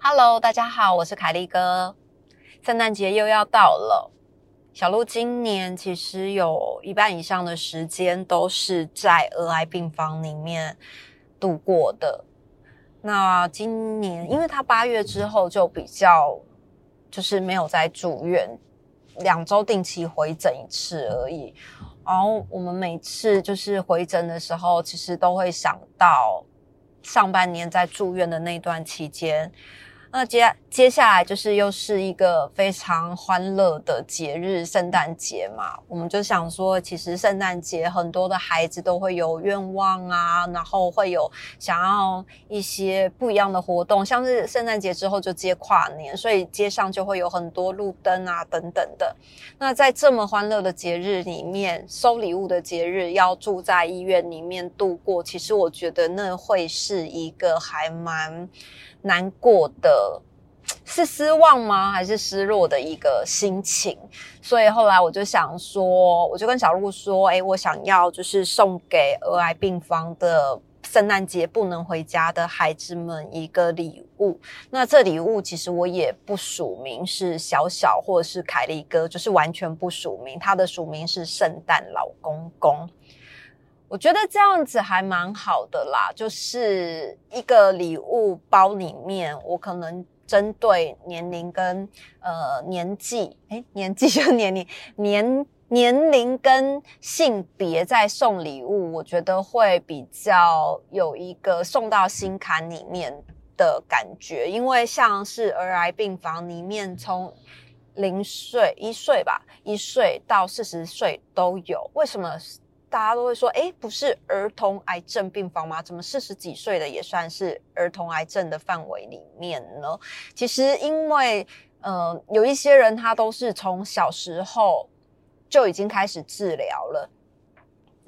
Hello，大家好，我是凯丽哥。圣诞节又要到了，小鹿今年其实有一半以上的时间都是在儿癌病房里面度过的。那今年，因为他八月之后就比较就是没有在住院，两周定期回诊一次而已。然后我们每次就是回诊的时候，其实都会想到上半年在住院的那段期间。那接接下来就是又是一个非常欢乐的节日——圣诞节嘛。我们就想说，其实圣诞节很多的孩子都会有愿望啊，然后会有想要一些不一样的活动，像是圣诞节之后就接跨年，所以街上就会有很多路灯啊等等的。那在这么欢乐的节日里面，收礼物的节日，要住在医院里面度过，其实我觉得那会是一个还蛮。难过的是失望吗？还是失落的一个心情？所以后来我就想说，我就跟小鹿说：“哎，我想要就是送给儿癌病房的圣诞节不能回家的孩子们一个礼物。那这礼物其实我也不署名，是小小或者是凯利哥，就是完全不署名。他的署名是圣诞老公公。”我觉得这样子还蛮好的啦，就是一个礼物包里面，我可能针对年龄跟呃年纪，哎，年纪就年龄 年年龄跟性别在送礼物，我觉得会比较有一个送到心坎里面的感觉，因为像是儿癌病房里面，从零岁一岁吧，一岁到四十岁都有，为什么？大家都会说，哎，不是儿童癌症病房吗？怎么四十几岁的也算是儿童癌症的范围里面呢？其实，因为呃，有一些人他都是从小时候就已经开始治疗了。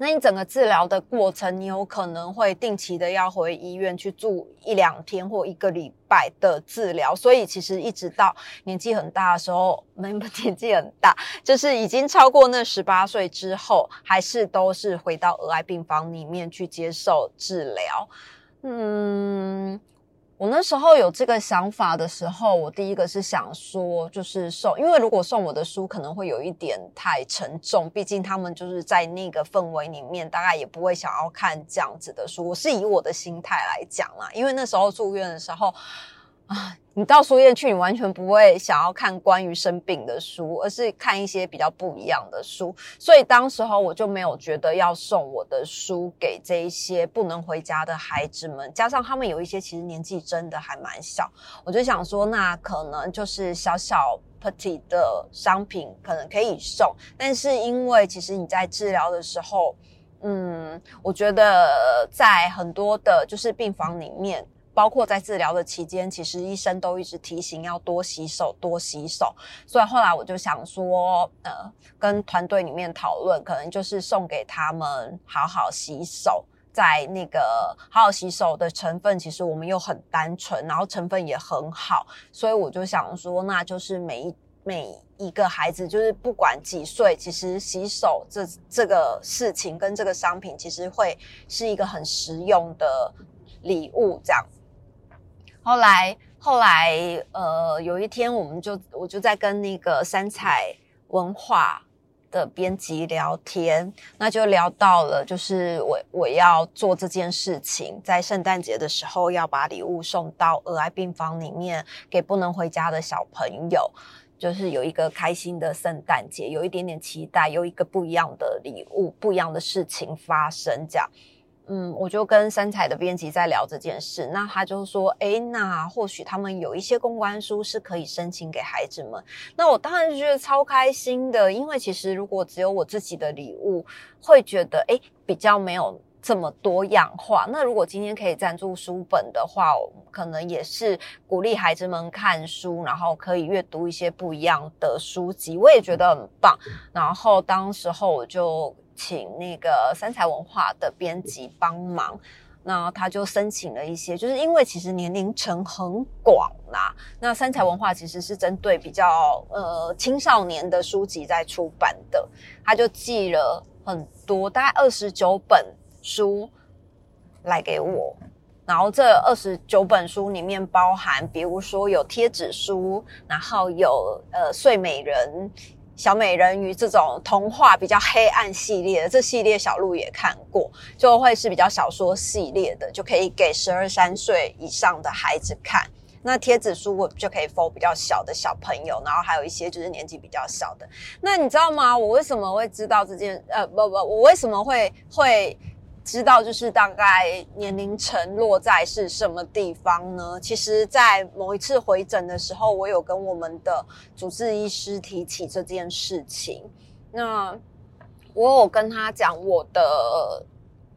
那你整个治疗的过程，你有可能会定期的要回医院去住一两天或一个礼拜的治疗，所以其实一直到年纪很大的时候，没有 年纪很大，就是已经超过那十八岁之后，还是都是回到儿癌病房里面去接受治疗，嗯。我那时候有这个想法的时候，我第一个是想说，就是送，因为如果送我的书可能会有一点太沉重，毕竟他们就是在那个氛围里面，大概也不会想要看这样子的书。我是以我的心态来讲啦，因为那时候住院的时候。啊，你到书院去，你完全不会想要看关于生病的书，而是看一些比较不一样的书。所以当时候我就没有觉得要送我的书给这一些不能回家的孩子们，加上他们有一些其实年纪真的还蛮小，我就想说，那可能就是小小 petty 的商品可能可以送，但是因为其实你在治疗的时候，嗯，我觉得在很多的就是病房里面。包括在治疗的期间，其实医生都一直提醒要多洗手，多洗手。所以后来我就想说，呃，跟团队里面讨论，可能就是送给他们好好洗手。在那个好好洗手的成分，其实我们又很单纯，然后成分也很好，所以我就想说，那就是每一每一个孩子，就是不管几岁，其实洗手这这个事情跟这个商品，其实会是一个很实用的礼物，这样。后来，后来，呃，有一天，我们就我就在跟那个三彩文化的编辑聊天，那就聊到了，就是我我要做这件事情，在圣诞节的时候要把礼物送到儿癌病房里面，给不能回家的小朋友，就是有一个开心的圣诞节，有一点点期待，有一个不一样的礼物，不一样的事情发生，这样。嗯，我就跟三彩的编辑在聊这件事，那他就说，哎，那或许他们有一些公关书是可以申请给孩子们。那我当然觉得超开心的，因为其实如果只有我自己的礼物，会觉得哎比较没有这么多样化。那如果今天可以赞助书本的话，可能也是鼓励孩子们看书，然后可以阅读一些不一样的书籍，我也觉得很棒。然后当时候我就。请那个三彩文化的编辑帮忙，那他就申请了一些，就是因为其实年龄层很广啦。那三彩文化其实是针对比较呃青少年的书籍在出版的，他就寄了很多，大概二十九本书来给我。然后这二十九本书里面包含，比如说有贴纸书，然后有呃睡美人。小美人鱼这种童话比较黑暗系列的，这系列小鹿也看过，就会是比较小说系列的，就可以给十二三岁以上的孩子看。那贴纸书我就可以 for 比较小的小朋友，然后还有一些就是年纪比较小的。那你知道吗？我为什么会知道这件？呃，不不，我为什么会会？知道就是大概年龄层落在是什么地方呢？其实，在某一次回诊的时候，我有跟我们的主治医师提起这件事情。那我有跟他讲我的。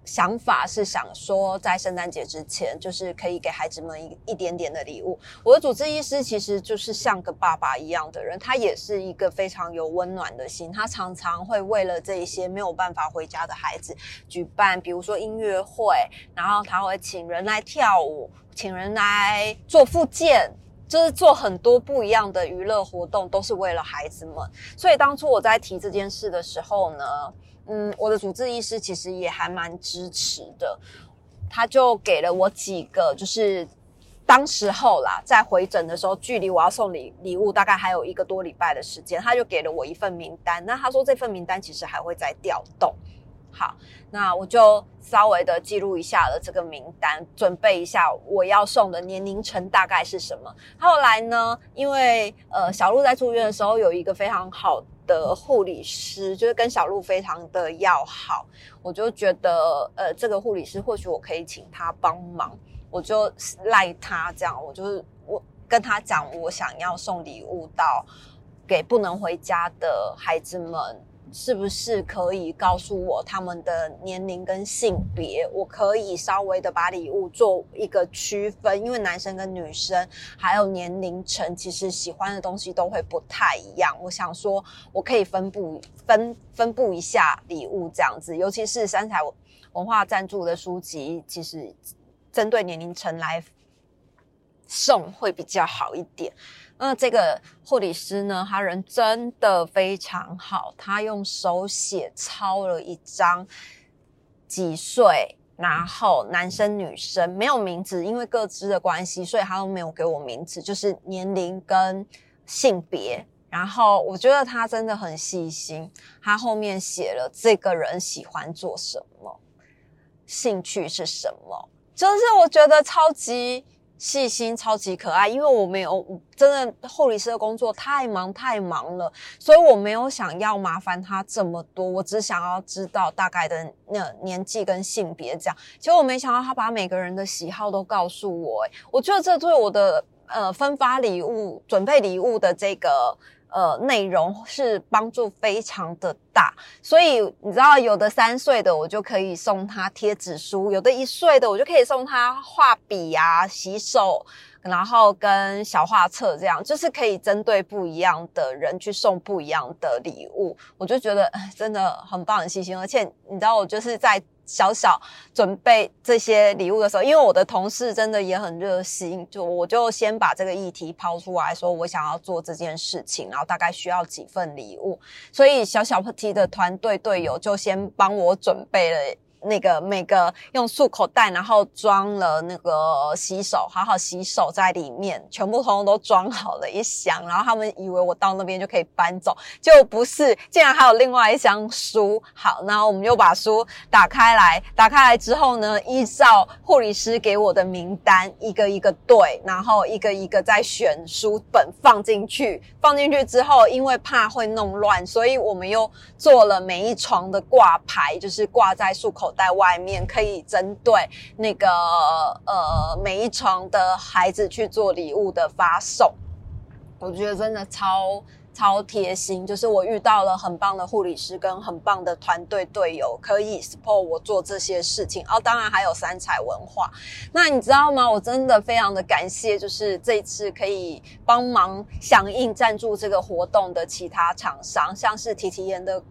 想法是想说，在圣诞节之前，就是可以给孩子们一一点点的礼物。我的主治医师其实就是像个爸爸一样的人，他也是一个非常有温暖的心。他常常会为了这一些没有办法回家的孩子，举办比如说音乐会，然后他会请人来跳舞，请人来做复健，就是做很多不一样的娱乐活动，都是为了孩子们。所以当初我在提这件事的时候呢。嗯，我的主治医师其实也还蛮支持的，他就给了我几个，就是当时候啦，在回诊的时候，距离我要送礼礼物大概还有一个多礼拜的时间，他就给了我一份名单。那他说这份名单其实还会再调动。好，那我就稍微的记录一下了这个名单，准备一下我要送的年龄层大概是什么。后来呢，因为呃小鹿在住院的时候有一个非常好。的护理师就是跟小鹿非常的要好，我就觉得呃，这个护理师或许我可以请他帮忙，我就赖他这样，我就是我跟他讲，我想要送礼物到给不能回家的孩子们。是不是可以告诉我他们的年龄跟性别？我可以稍微的把礼物做一个区分，因为男生跟女生还有年龄层，其实喜欢的东西都会不太一样。我想说，我可以分布分分布一下礼物这样子，尤其是三彩文化赞助的书籍，其实针对年龄层来送会比较好一点。那这个护理师呢？他人真的非常好，他用手写抄了一张几岁，然后男生女生没有名字，因为各自的关系，所以他都没有给我名字，就是年龄跟性别。然后我觉得他真的很细心，他后面写了这个人喜欢做什么，兴趣是什么，就是我觉得超级。细心超级可爱，因为我没有真的护理师的工作太忙太忙了，所以我没有想要麻烦他这么多，我只想要知道大概的那年纪跟性别这样。结果我没想到他把每个人的喜好都告诉我，我觉得这对我的呃分发礼物、准备礼物的这个。呃，内容是帮助非常的大，所以你知道，有的三岁的我就可以送他贴纸书，有的一岁的我就可以送他画笔啊、洗手，然后跟小画册这样，就是可以针对不一样的人去送不一样的礼物。我就觉得真的很棒、很细心，而且你知道，我就是在。小小准备这些礼物的时候，因为我的同事真的也很热心，就我就先把这个议题抛出来说，我想要做这件事情，然后大概需要几份礼物，所以小小 T 的团队队友就先帮我准备了。那个每个用漱口袋，然后装了那个洗手，好好洗手在里面，全部通通都装好了一箱。然后他们以为我到那边就可以搬走，就不是，竟然还有另外一箱书。好，然后我们又把书打开来，打开来之后呢，依照护理师给我的名单，一个一个对，然后一个一个再选书本放进去。放进去之后，因为怕会弄乱，所以我们又做了每一床的挂牌，就是挂在漱口。在外面可以针对那个呃每一床的孩子去做礼物的发送，我觉得真的超超贴心。就是我遇到了很棒的护理师跟很棒的团队队友，可以 support 我做这些事情。哦，当然还有三彩文化。那你知道吗？我真的非常的感谢，就是这次可以帮忙响应赞助这个活动的其他厂商，像是提提研的。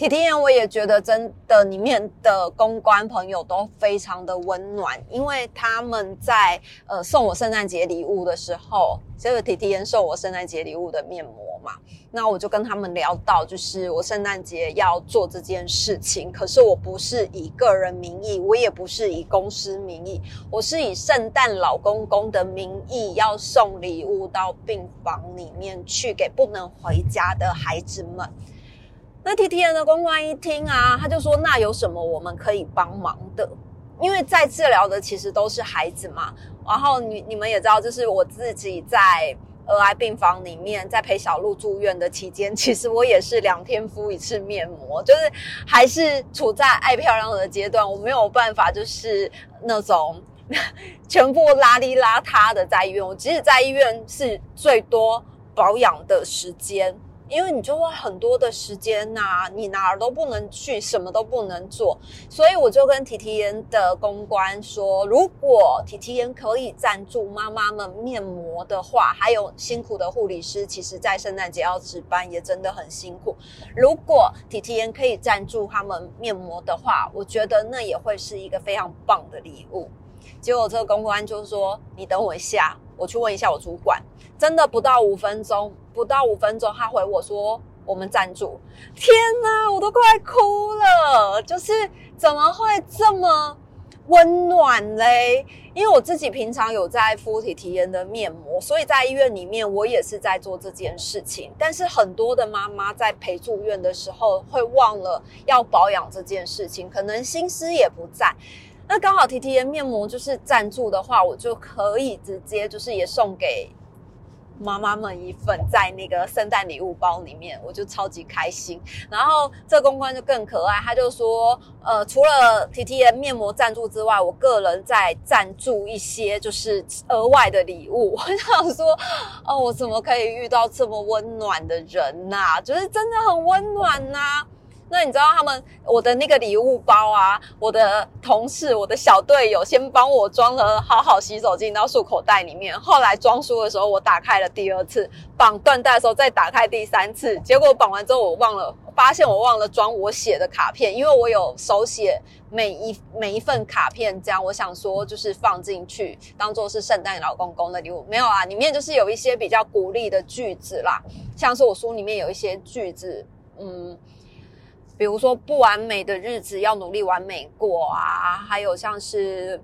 体体验我也觉得真的里面的公关朋友都非常的温暖，因为他们在呃送我圣诞节礼物的时候，这个体体验送我圣诞节礼物的面膜嘛，那我就跟他们聊到，就是我圣诞节要做这件事情，可是我不是以个人名义，我也不是以公司名义，我是以圣诞老公公的名义要送礼物到病房里面去，给不能回家的孩子们。那 T T N 的公关一听啊，他就说：“那有什么我们可以帮忙的？因为在治疗的其实都是孩子嘛。然后你你们也知道，就是我自己在儿癌病房里面，在陪小鹿住院的期间，其实我也是两天敷一次面膜，就是还是处在爱漂亮的阶段，我没有办法就是那种 全部邋里邋遢的在医院。我即使在医院是最多保养的时间。”因为你就会很多的时间呐，你哪儿都不能去，什么都不能做，所以我就跟 T T N 的公关说，如果 T T N 可以赞助妈妈们面膜的话，还有辛苦的护理师，其实在圣诞节要值班也真的很辛苦。如果 T T N 可以赞助他们面膜的话，我觉得那也会是一个非常棒的礼物。结果这个公关就说：“你等我一下，我去问一下我主管。”真的不到五分钟，不到五分钟，他回我说：“我们赞助。”天哪，我都快哭了！就是怎么会这么温暖嘞？因为我自己平常有在敷体体验的面膜，所以在医院里面我也是在做这件事情。但是很多的妈妈在陪住院的时候会忘了要保养这件事情，可能心思也不在。那刚好 T T N 面膜就是赞助的话，我就可以直接就是也送给妈妈们一份，在那个圣诞礼物包里面，我就超级开心。然后这公关就更可爱，他就说，呃，除了 T T N 面膜赞助之外，我个人在赞助一些就是额外的礼物。我想说，哦，我怎么可以遇到这么温暖的人呐？就是真的很温暖呐。那你知道他们我的那个礼物包啊？我的同事、我的小队友先帮我装了好好洗手巾到束口袋里面。后来装书的时候，我打开了第二次；绑缎带的时候再打开第三次。结果绑完之后，我忘了发现我忘了装我写的卡片，因为我有手写每一每一份卡片，这样我想说就是放进去当做是圣诞老公公的礼物。没有啊，里面就是有一些比较鼓励的句子啦，像是我书里面有一些句子，嗯。比如说不完美的日子要努力完美过啊，还有像是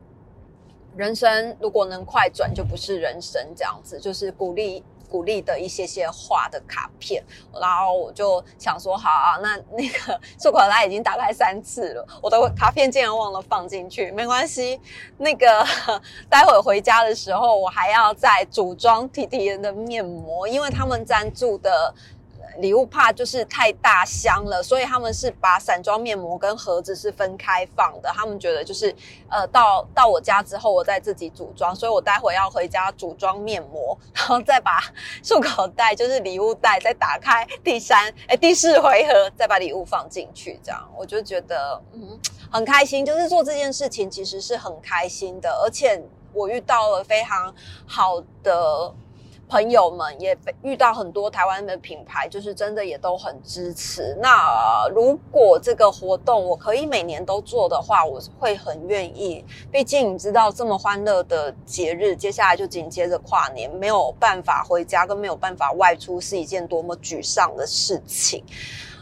人生如果能快转就不是人生这样子，就是鼓励鼓励的一些些画的卡片。然后我就想说，好啊，那那个漱口袋已经打开三次了，我的卡片竟然忘了放进去，没关系。那个待会回家的时候，我还要再组装 T T N 的面膜，因为他们赞助的。礼物怕就是太大箱了，所以他们是把散装面膜跟盒子是分开放的。他们觉得就是呃，到到我家之后，我再自己组装，所以我待会要回家组装面膜，然后再把漱口袋就是礼物袋再打开第三哎第四回合，再把礼物放进去，这样我就觉得嗯很开心，就是做这件事情其实是很开心的，而且我遇到了非常好的。朋友们也遇到很多台湾的品牌，就是真的也都很支持。那如果这个活动我可以每年都做的话，我会很愿意。毕竟你知道，这么欢乐的节日，接下来就紧接着跨年，没有办法回家跟没有办法外出，是一件多么沮丧的事情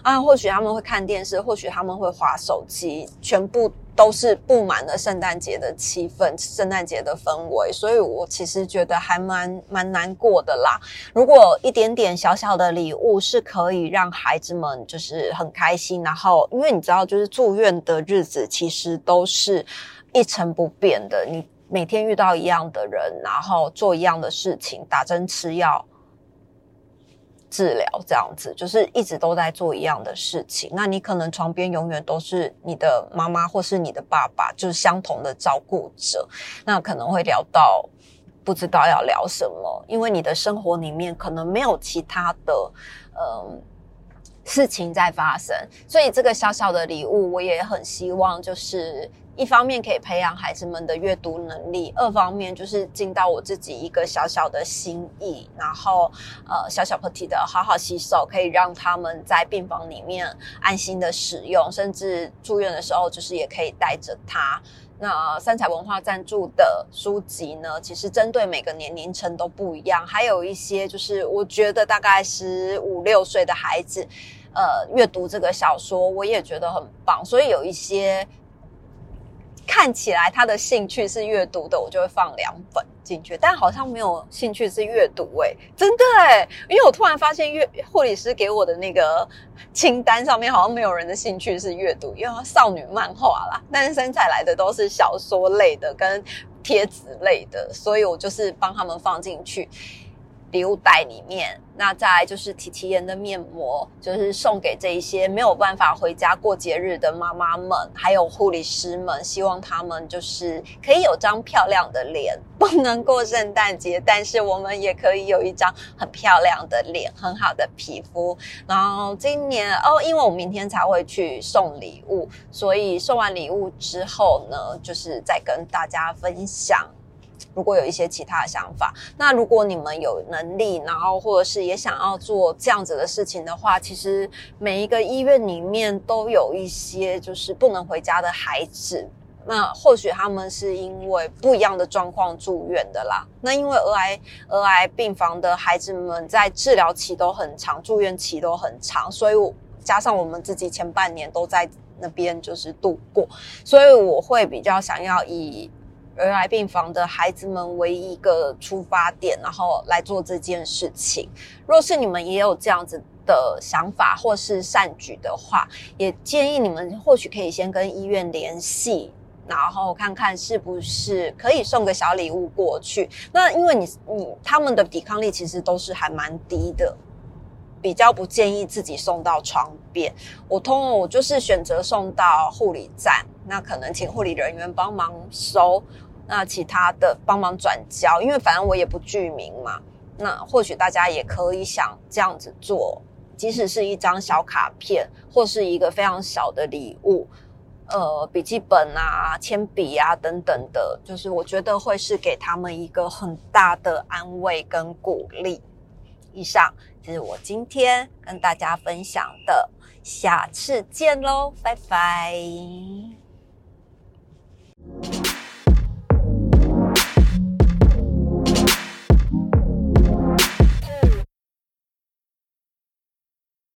啊！或许他们会看电视，或许他们会划手机，全部。都是布满了圣诞节的气氛，圣诞节的氛围，所以我其实觉得还蛮蛮难过的啦。如果一点点小小的礼物是可以让孩子们就是很开心，然后因为你知道，就是住院的日子其实都是一成不变的，你每天遇到一样的人，然后做一样的事情，打针吃药。治疗这样子，就是一直都在做一样的事情。那你可能床边永远都是你的妈妈或是你的爸爸，就是相同的照顾者。那可能会聊到不知道要聊什么，因为你的生活里面可能没有其他的嗯事情在发生。所以这个小小的礼物，我也很希望就是一方面可以培养孩子们的阅读能力，二方面就是尽到我自己一个小小的心意，然后呃小小 Petit 的好好洗手，可以让他们在病房里面安心的使用，甚至住院的时候就是也可以带着他。那三彩文化赞助的书籍呢，其实针对每个年龄层都不一样，还有一些就是我觉得大概十五六岁的孩子，呃，阅读这个小说我也觉得很棒，所以有一些。看起来他的兴趣是阅读的，我就会放两本进去，但好像没有兴趣是阅读哎，真的哎，因为我突然发现阅护理师给我的那个清单上面好像没有人的兴趣是阅读，因为少女漫画啦，但是生产来的都是小说类的跟贴纸类的，所以我就是帮他们放进去。礼物袋里面，那再就是提提颜的面膜，就是送给这一些没有办法回家过节日的妈妈们，还有护理师们，希望他们就是可以有张漂亮的脸。不能过圣诞节，但是我们也可以有一张很漂亮的脸，很好的皮肤。然后今年哦，因为我明天才会去送礼物，所以送完礼物之后呢，就是再跟大家分享。如果有一些其他的想法，那如果你们有能力，然后或者是也想要做这样子的事情的话，其实每一个医院里面都有一些就是不能回家的孩子，那或许他们是因为不一样的状况住院的啦。那因为儿癌儿癌病房的孩子们在治疗期都很长，住院期都很长，所以加上我们自己前半年都在那边就是度过，所以我会比较想要以。儿癌病房的孩子们为一一个出发点，然后来做这件事情。若是你们也有这样子的想法或是善举的话，也建议你们或许可以先跟医院联系，然后看看是不是可以送个小礼物过去。那因为你你他们的抵抗力其实都是还蛮低的，比较不建议自己送到床边。我通我就是选择送到护理站，那可能请护理人员帮忙收。那其他的帮忙转交，因为反正我也不具名嘛。那或许大家也可以想这样子做，即使是一张小卡片，或是一个非常小的礼物，呃，笔记本啊、铅笔啊等等的，就是我觉得会是给他们一个很大的安慰跟鼓励。以上就是我今天跟大家分享的，下次见喽，拜拜。